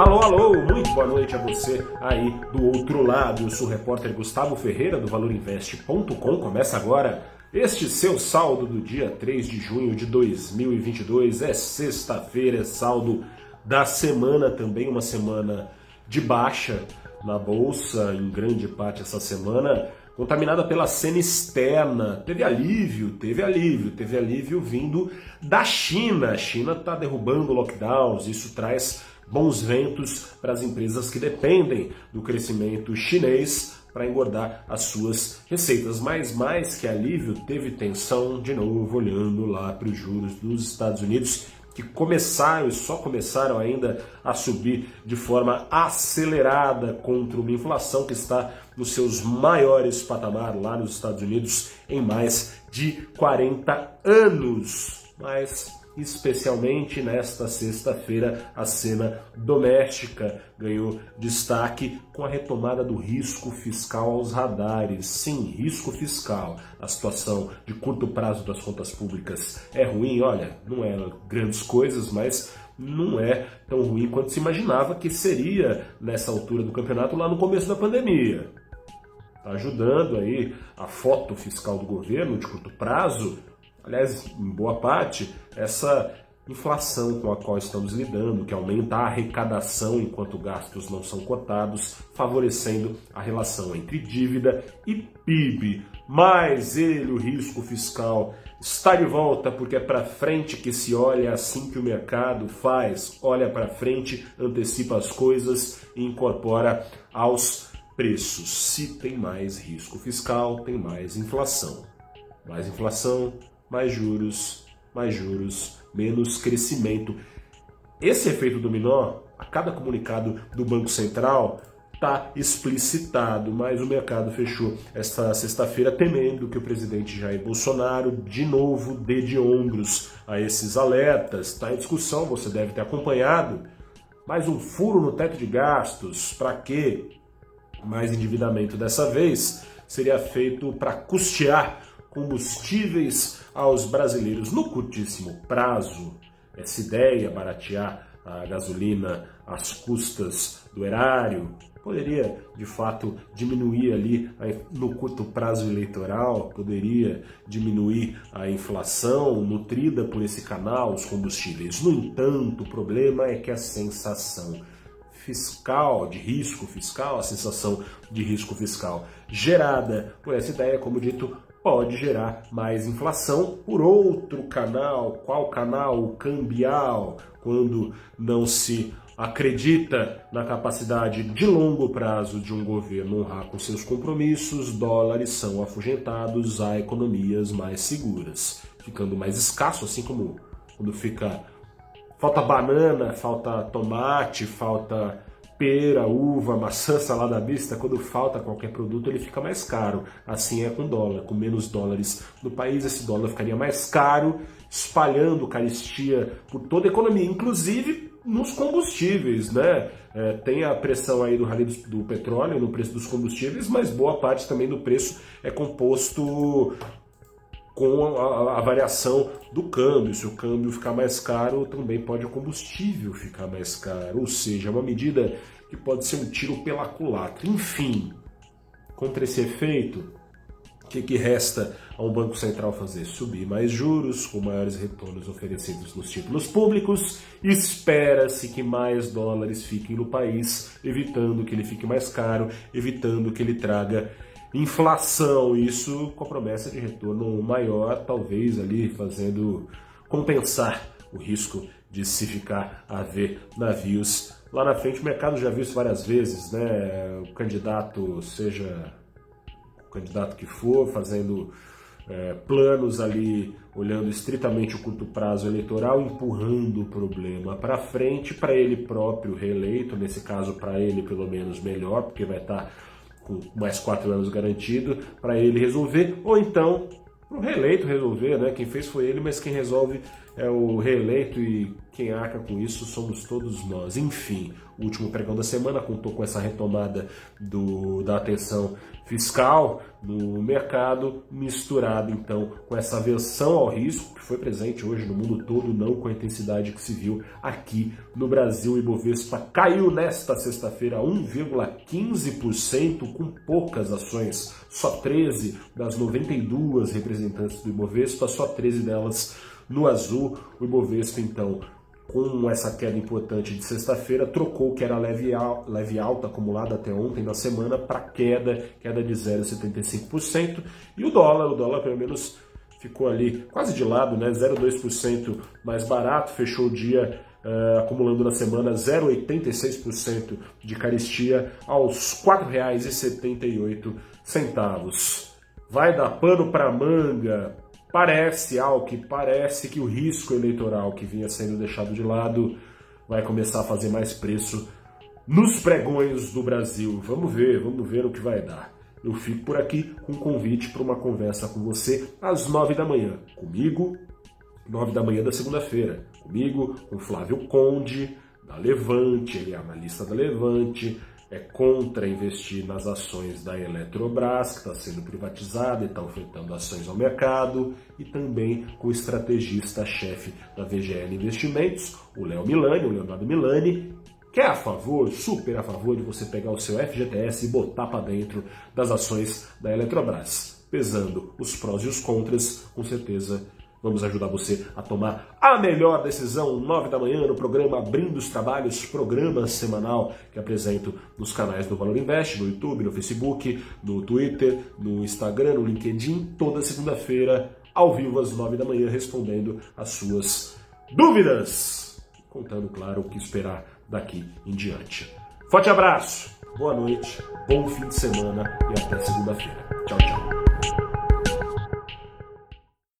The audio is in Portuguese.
Alô, alô, muito boa noite a você aí do outro lado. Eu sou o repórter Gustavo Ferreira do ValorInvest.com. Começa agora este seu saldo do dia 3 de junho de 2022. É sexta-feira, é saldo da semana também, uma semana de baixa na bolsa, em grande parte essa semana, contaminada pela cena externa. Teve alívio, teve alívio, teve alívio vindo da China. A China está derrubando lockdowns, isso traz bons ventos para as empresas que dependem do crescimento chinês para engordar as suas receitas. Mas mais que alívio, teve tensão de novo olhando lá para os juros dos Estados Unidos que começaram e só começaram ainda a subir de forma acelerada contra uma inflação que está nos seus maiores patamares lá nos Estados Unidos em mais de 40 anos. Mas especialmente nesta sexta-feira, a cena doméstica ganhou destaque com a retomada do risco fiscal aos radares. Sim, risco fiscal. A situação de curto prazo das contas públicas é ruim, olha, não é grandes coisas, mas não é tão ruim quanto se imaginava que seria nessa altura do campeonato lá no começo da pandemia. Está ajudando aí a foto fiscal do governo de curto prazo aliás, em boa parte, essa inflação com a qual estamos lidando, que aumenta a arrecadação enquanto gastos não são cotados, favorecendo a relação entre dívida e PIB. Mas ele, o risco fiscal, está de volta porque é para frente que se olha assim que o mercado faz, olha para frente, antecipa as coisas e incorpora aos preços. Se tem mais risco fiscal, tem mais inflação. Mais inflação, mais juros, mais juros, menos crescimento. Esse efeito dominó, a cada comunicado do Banco Central, está explicitado, mas o mercado fechou esta sexta-feira temendo que o presidente Jair Bolsonaro de novo dê de ombros a esses alertas. Está em discussão, você deve ter acompanhado. Mais um furo no teto de gastos, para quê? Mais endividamento dessa vez seria feito para custear combustíveis aos brasileiros no curtíssimo prazo. Essa ideia, baratear a gasolina às custas do erário, poderia de fato diminuir ali no curto prazo eleitoral, poderia diminuir a inflação nutrida por esse canal, os combustíveis. No entanto, o problema é que a sensação fiscal, de risco fiscal, a sensação de risco fiscal gerada por essa ideia, como dito, pode gerar mais inflação por outro canal. Qual canal? O cambial, quando não se acredita na capacidade de longo prazo de um governo honrar com seus compromissos, dólares são afugentados a economias mais seguras, ficando mais escasso, assim como quando fica falta banana, falta tomate, falta pera, uva, maçã, salada mista, quando falta qualquer produto, ele fica mais caro. Assim é com dólar. Com menos dólares no país, esse dólar ficaria mais caro, espalhando caristia por toda a economia, inclusive nos combustíveis, né? É, tem a pressão aí do rally do, do, petróleo no preço dos combustíveis, mas boa parte também do preço é composto com a, a, variação do câmbio. Se o câmbio ficar mais caro, também pode o combustível ficar mais caro. Ou seja, é uma medida que pode ser um tiro pela culatra. Enfim, contra esse efeito, o que, que resta ao Banco Central fazer? Subir mais juros, com maiores retornos oferecidos nos títulos públicos. Espera-se que mais dólares fiquem no país, evitando que ele fique mais caro, evitando que ele traga inflação, isso com a promessa de retorno maior, talvez ali fazendo compensar o risco de se ficar a ver navios lá na frente. O mercado já viu isso várias vezes, né? O candidato, seja o candidato que for, fazendo é, planos ali, olhando estritamente o curto prazo eleitoral, empurrando o problema para frente, para ele próprio reeleito, nesse caso para ele pelo menos melhor, porque vai estar tá com mais quatro anos garantido para ele resolver, ou então para o reeleito resolver, né? Quem fez foi ele, mas quem resolve é o reeleito e quem arca com isso somos todos nós. Enfim, o último pregão da semana contou com essa retomada do, da atenção fiscal no mercado, misturado então com essa aversão ao risco que foi presente hoje no mundo todo, não com a intensidade que se viu aqui no Brasil. O Ibovespa caiu nesta sexta-feira 1,15%, com poucas ações, só 13 das 92 representantes do Ibovespa, só 13 delas no azul. O Ibovespa então com essa queda importante de sexta-feira, trocou que era leve, leve alta acumulada até ontem na semana para queda, queda de 0,75%. E o dólar, o dólar pelo menos ficou ali quase de lado, né? 0,2% mais barato, fechou o dia uh, acumulando na semana 0,86% de caristia aos R$ 4,78. Vai dar pano para manga Parece, ao que parece que o risco eleitoral que vinha sendo deixado de lado vai começar a fazer mais preço nos pregões do Brasil. Vamos ver, vamos ver o que vai dar. Eu fico por aqui com um convite para uma conversa com você às nove da manhã. Comigo, nove da manhã da segunda-feira. Comigo, com Flávio Conde, da Levante, ele é analista da Levante, é contra investir nas ações da Eletrobras, que está sendo privatizada e está ofertando ações ao mercado, e também com o estrategista-chefe da VGL Investimentos, o Léo Milani, o Leonardo Milani, que é a favor, super a favor de você pegar o seu FGTS e botar para dentro das ações da Eletrobras. Pesando os prós e os contras, com certeza Vamos ajudar você a tomar a melhor decisão, nove da manhã, no programa Abrindo os Trabalhos, programa semanal que apresento nos canais do Valor Invest, no YouTube, no Facebook, no Twitter, no Instagram, no LinkedIn, toda segunda-feira, ao vivo às nove da manhã, respondendo as suas dúvidas. Contando, claro, o que esperar daqui em diante. Forte abraço, boa noite, bom fim de semana e até segunda-feira. Tchau, tchau.